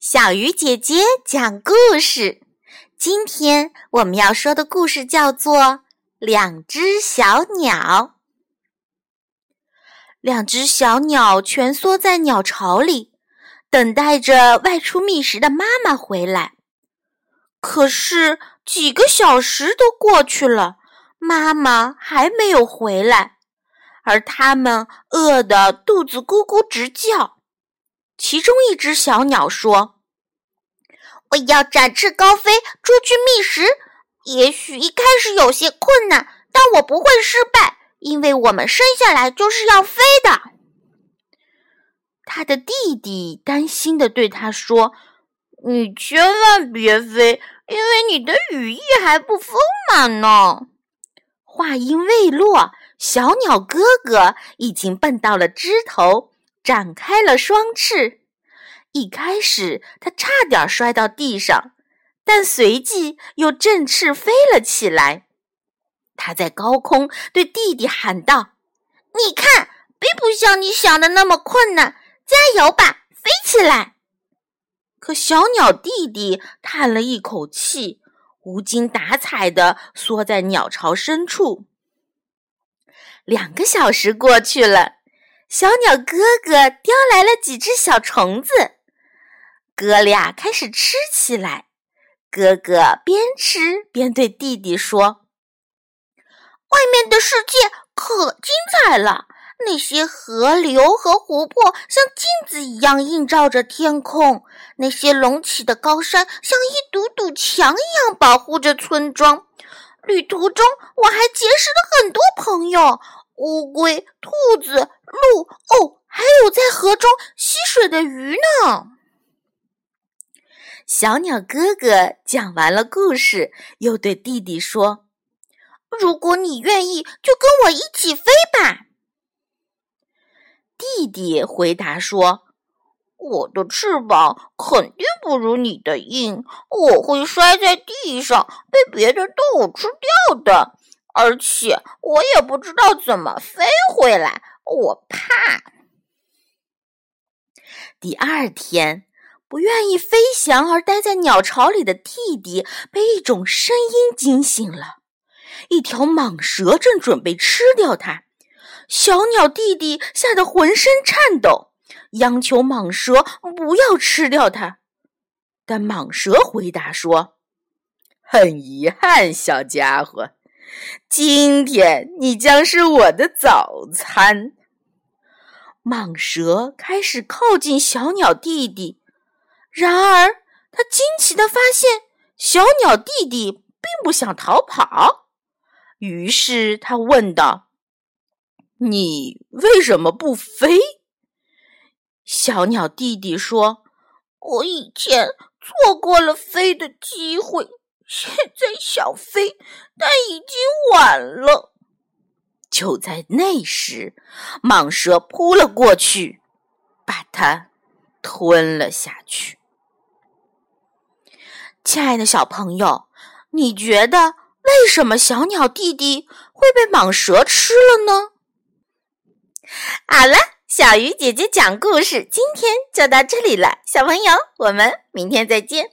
小鱼姐姐讲故事。今天我们要说的故事叫做《两只小鸟》。两只小鸟蜷缩在鸟巢里，等待着外出觅食的妈妈回来。可是几个小时都过去了，妈妈还没有回来，而它们饿得肚子咕咕直叫。其中一只小鸟说：“我要展翅高飞，出去觅食。也许一开始有些困难，但我不会失败，因为我们生下来就是要飞的。”他的弟弟担心地对他说：“你千万别飞，因为你的羽翼还不丰满呢。”话音未落，小鸟哥哥已经蹦到了枝头。展开了双翅，一开始它差点摔到地上，但随即又振翅飞了起来。它在高空对弟弟喊道：“你看，并不像你想的那么困难，加油吧，飞起来！”可小鸟弟弟叹了一口气，无精打采地缩在鸟巢深处。两个小时过去了。小鸟哥哥叼来了几只小虫子，哥俩开始吃起来。哥哥边吃边对弟弟说：“外面的世界可精彩了，那些河流和湖泊像镜子一样映照着天空，那些隆起的高山像一堵堵墙一样保护着村庄。旅途中，我还结识了很多朋友。”乌龟、兔子、鹿，哦，还有在河中吸水的鱼呢。小鸟哥哥讲完了故事，又对弟弟说：“如果你愿意，就跟我一起飞吧。”弟弟回答说：“我的翅膀肯定不如你的硬，我会摔在地上，被别的动物吃掉的。”而且我也不知道怎么飞回来，我怕。第二天，不愿意飞翔而待在鸟巢里的弟弟被一种声音惊醒了。一条蟒蛇正准备吃掉它，小鸟弟弟吓得浑身颤抖，央求蟒蛇不要吃掉它。但蟒蛇回答说：“很遗憾，小家伙。”今天你将是我的早餐。蟒蛇开始靠近小鸟弟弟，然而他惊奇的发现，小鸟弟弟并不想逃跑。于是他问道：“你为什么不飞？”小鸟弟弟说：“我以前错过了飞的机会。”现在想飞，但已经晚了。就在那时，蟒蛇扑了过去，把它吞了下去。亲爱的小朋友，你觉得为什么小鸟弟弟会被蟒蛇吃了呢？好了，小鱼姐姐讲故事，今天就到这里了。小朋友，我们明天再见。